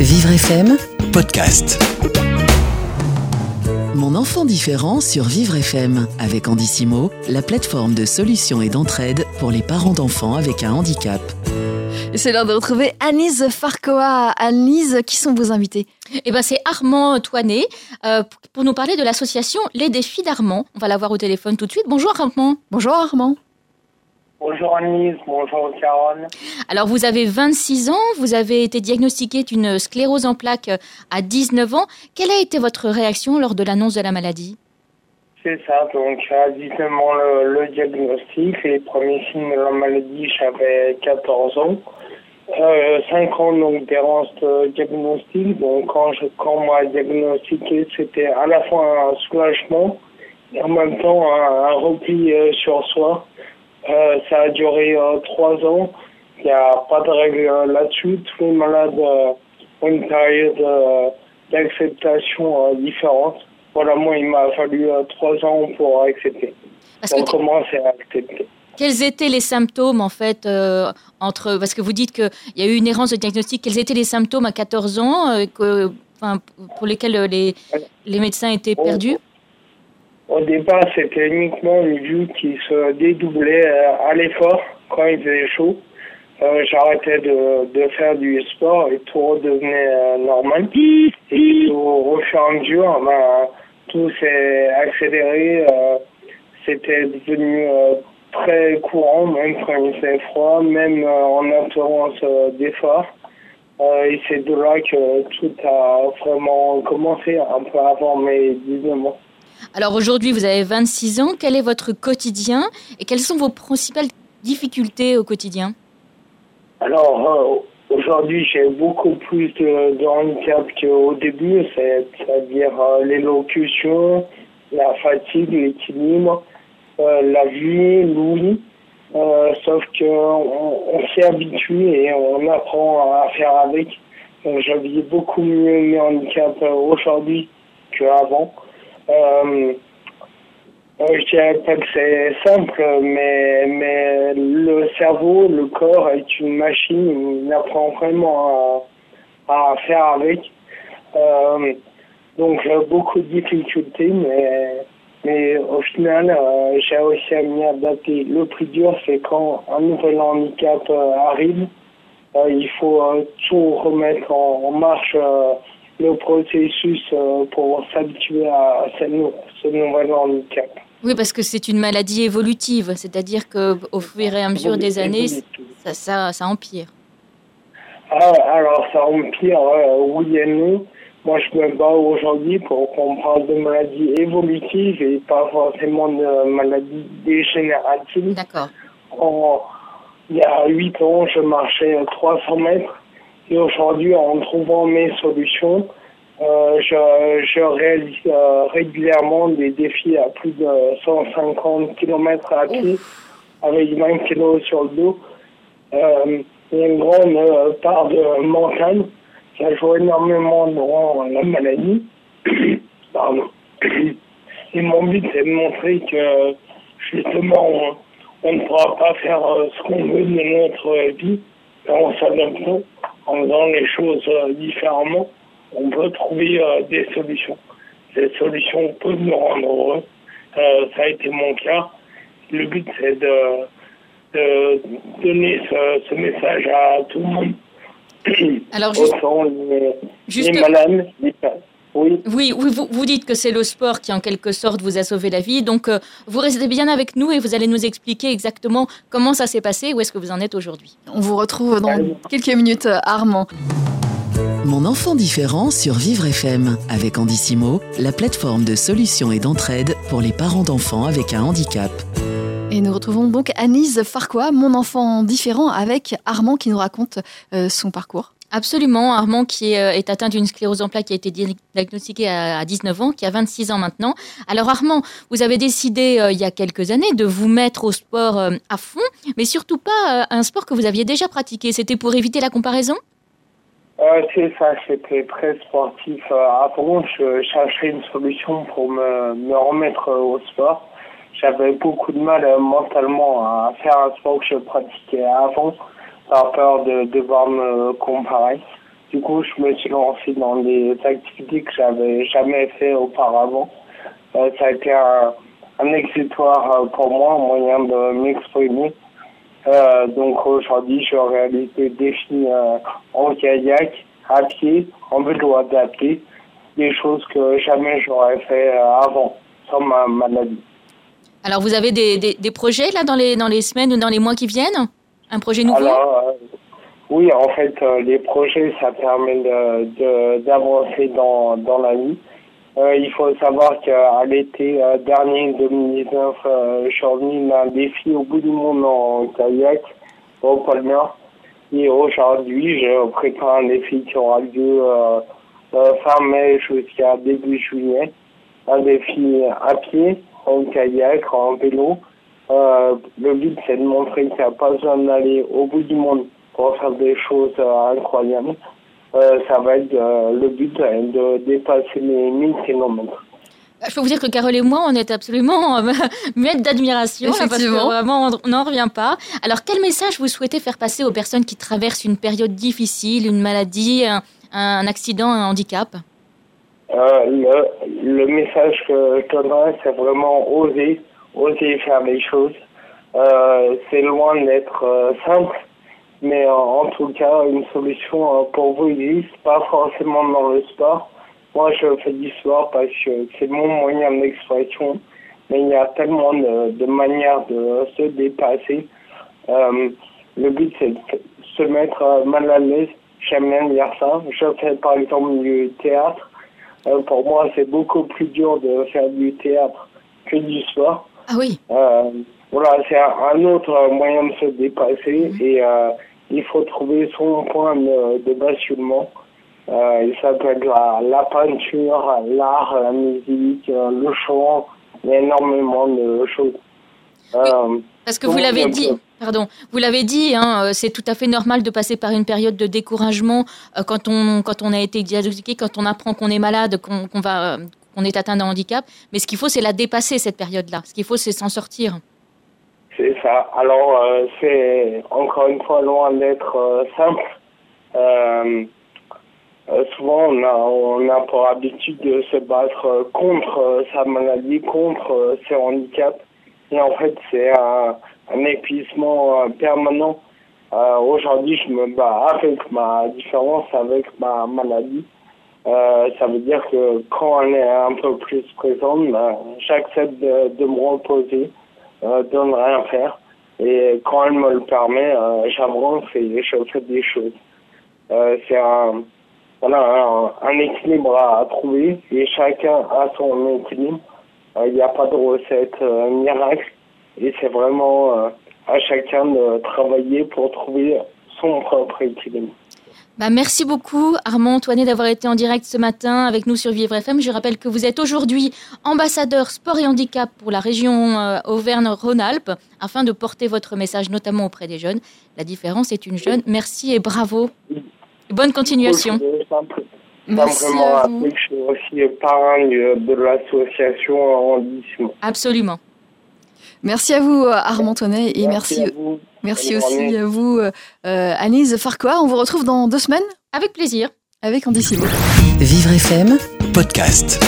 Vivre FM, podcast. mon enfant différent sur Vivre FM avec Andissimo, la plateforme de solutions et d'entraide pour les parents d'enfants avec un handicap. C'est l'heure de retrouver Anise Farcoa. Anise, qui sont vos invités? Eh ben, c'est Armand Toinet euh, pour nous parler de l'association Les Défis d'Armand. On va l'avoir au téléphone tout de suite. Bonjour Armand. Bonjour Armand. Bonjour Annelise, bonjour Caroline. Alors vous avez 26 ans, vous avez été diagnostiqué d'une sclérose en plaques à 19 ans. Quelle a été votre réaction lors de l'annonce de la maladie? C'est ça, donc à 19 ans le, le diagnostic, les premiers signes de la maladie, j'avais 14 ans. Euh, 5 ans donc d'errance de diagnostic, donc quand, je, quand on m'a diagnostiqué, c'était à la fois un soulagement et en même temps un, un repli euh, sur soi. Euh, ça a duré euh, trois ans. Il n'y a pas de règle euh, là-dessus. Tous les malades ont une période d'acceptation différente. Voilà, moi, il m'a fallu trois ans pour accepter. Parce On que commence à accepter. quels étaient les symptômes en fait entre parce que vous dites qu'il y a eu une errance de diagnostic. Quels étaient les symptômes à 14 ans que, pour lesquels les, les médecins étaient perdus? Au départ, c'était uniquement une vue qui se dédoublait euh, à l'effort quand il faisait chaud. Euh, J'arrêtais de, de faire du sport et tout redevenait euh, normal. Et au, fur et à mesure, ben, tout s'est accéléré. C'était devenu très courant, même quand il faisait froid, même en absence d'effort. Et c'est de là que tout a vraiment commencé, un peu avant mes 19 ans. Alors aujourd'hui, vous avez 26 ans. Quel est votre quotidien et quelles sont vos principales difficultés au quotidien? Alors, euh, aujourd'hui, j'ai beaucoup plus de, de handicap qu'au début, c'est- c'est-à-dire euh, l'élocution, la fatigue, l'équilibre, euh, la vue, l'ouïe. Sauf qu'on on, s'y habitue et on apprend à faire avec. Donc, beaucoup mieux mes handicaps aujourd'hui qu'avant. Euh, euh, je dirais pas que c'est simple, mais, mais le cerveau, le corps est une machine, il apprend vraiment à, à faire avec. Euh, donc j'ai beaucoup de difficultés, mais, mais au final, euh, j'ai réussi à m'y adapter. Le plus dur, c'est quand un nouvel handicap euh, arrive, il faut tout remettre en marche. Le processus euh, pour s'habituer à ce, ce nouvel handicap. Oui, parce que c'est une maladie évolutive, c'est-à-dire que au fur et à mesure des années, ça, ça, ça empire. Ah, alors ça empire, euh, oui et non. Moi, je me bats aujourd'hui pour qu'on parle de maladies évolutives et pas forcément de maladies dégénératives. D'accord. Il y a 8 ans, je marchais 300 mètres et aujourd'hui, en trouvant mes solutions, euh, je, réalise euh, régulièrement des défis à plus de 150 km à pied avec 20 kg sur le dos. Euh, il y a une grande euh, part de mental qui a joué énormément dans la maladie. Et mon but, c'est de montrer que justement, on, ne pourra pas faire euh, ce qu'on veut de notre vie en s'adaptant, en faisant les choses euh, différemment. On peut trouver euh, des solutions. Ces solutions peuvent nous rendre heureux. Euh, ça a été mon cas. Le but, c'est de, de donner ce, ce message à tout le monde. Alors, juste- Autant les, Juste- les malades, les oui. Oui, oui, vous, vous dites que c'est le sport qui, en quelque sorte, vous a sauvé la vie. Donc, euh, vous restez bien avec nous et vous allez nous expliquer exactement comment ça s'est passé, où est-ce que vous en êtes aujourd'hui. On vous retrouve dans Allez. quelques minutes, euh, Armand. Mon enfant différent sur Vivre FM avec Andissimo, la plateforme de solutions et d'entraide pour les parents d'enfants avec un handicap. Et nous retrouvons donc Anise Farcoa, mon enfant différent, avec Armand qui nous raconte euh, son parcours. Absolument, Armand qui est, euh, atteint d'une sclérose en plaques qui a été di- diagnostiqué à, à 19 ans, qui a 26 ans maintenant. Alors Armand, vous avez décidé euh, il y a quelques années de vous mettre au sport euh, à fond, mais surtout pas un sport que vous aviez déjà pratiqué. C'était pour éviter la comparaison? C'est ça, j'étais très sportif. Avant, je cherchais une solution pour me, me remettre au sport. J'avais beaucoup de mal mentalement à faire un sport que je pratiquais avant, par peur de devoir me comparer. Du coup, je me suis lancé dans des activités que j'avais jamais fait auparavant. Euh, ça a été un, un exutoire pour moi, un moyen de m'exprimer. Euh, donc aujourd'hui, je réalise des défis euh, en kayak, à pied, en vélo adapté, des choses que jamais j'aurais fait euh, avant, sans ma maladie. Alors vous avez des, des, des, projets là dans les, dans les semaines ou dans les mois qui viennent? Un projet nouveau? Alors, euh, Oui, en fait, euh, les projets, ça permet d'avancer de, dans, dans la vie. Euh, il faut savoir qu'à l'été dernier 2019, euh, je suis revenu d'un défi au bout du monde en kayak au pôle Nord. Et aujourd'hui, je prépare un défi qui aura lieu fin mai jusqu'à début juillet. Un défi à pied, en kayak, en vélo. Le but, c'est de montrer qu'il n'y a pas besoin d'aller au bout du monde pour faire des choses incroyables. Euh, ça va être euh, le but de dépasser les 1000 km. Je peux vous dire que Carole et moi, on est absolument euh, muettes d'admiration parce que vraiment, on n'en revient pas. Alors, quel message vous souhaitez faire passer aux personnes qui traversent une période difficile, une maladie, un, un accident, un handicap? Euh, le, le, message que je donnerais, c'est vraiment oser, oser faire les choses. Euh, c'est loin d'être euh, simple, mais en tout cas, une solution euh, pour vous existe, pas forcément dans le sport. Moi, je fais du sport parce que c'est mon moyen d'expression, mais il y a tellement de, de manières de se dépasser. Euh, le but, c'est de se mettre mal à l'aise. J'aime bien dire ça. Je fais par exemple du théâtre. Pour moi, c'est beaucoup plus dur de faire du théâtre que du sport. Ah oui. voilà, c'est un, autre moyen de se dépasser mmh. et il faut trouver son point de, de basculement. Euh, peut être la, la peinture, l'art, la musique, le chant, il y a énormément de choses. Euh, parce que vous l'avez dit, pardon, vous l'avez dit, hein, c'est tout à fait normal de passer par une période de découragement euh, quand on quand on a été diagnostiqué, quand on apprend qu'on est malade, qu'on qu va qu'on est atteint d'un handicap. Mais ce qu'il faut, c'est la dépasser cette période-là. Ce qu'il faut, c'est s'en sortir. C'est ça. Alors, euh, c'est encore une fois loin d'être euh, simple. Euh, souvent, on a, on pour habitude de se battre contre sa maladie, contre ses handicaps. Et en fait, c'est un, épuisement permanent. Aujourd'hui, je me bats avec ma différence, avec ma maladie. Ça veut dire que quand elle est un peu plus présente, ben, j'accepte de, me reposer euh, de ne rien faire. Et quand elle me le permet, euh, j'avance et je fais des choses. Euh, c'est un, voilà, un, équilibre à, trouver et chacun a son équilibre. Il n'y a pas de recette miracle et c'est vraiment à chacun de travailler pour trouver son propre équilibre. Bah, merci beaucoup Armand Antoine d'avoir été en direct ce matin avec nous sur Vivre FM. Je rappelle que vous êtes aujourd'hui ambassadeur sport et handicap pour la région euh, Auvergne-Rhône-Alpes afin de porter votre message notamment auprès des jeunes. La différence est une jeune. Merci et bravo. Bonne continuation. Merci à vous. Je suis aussi parrain de l'association Absolument. Merci à vous Armand Tonnet et merci, merci, merci aussi à vous euh, Anise Farquhar. On vous retrouve dans deux semaines Avec plaisir. Avec Andissimo. Vivre FM Podcast.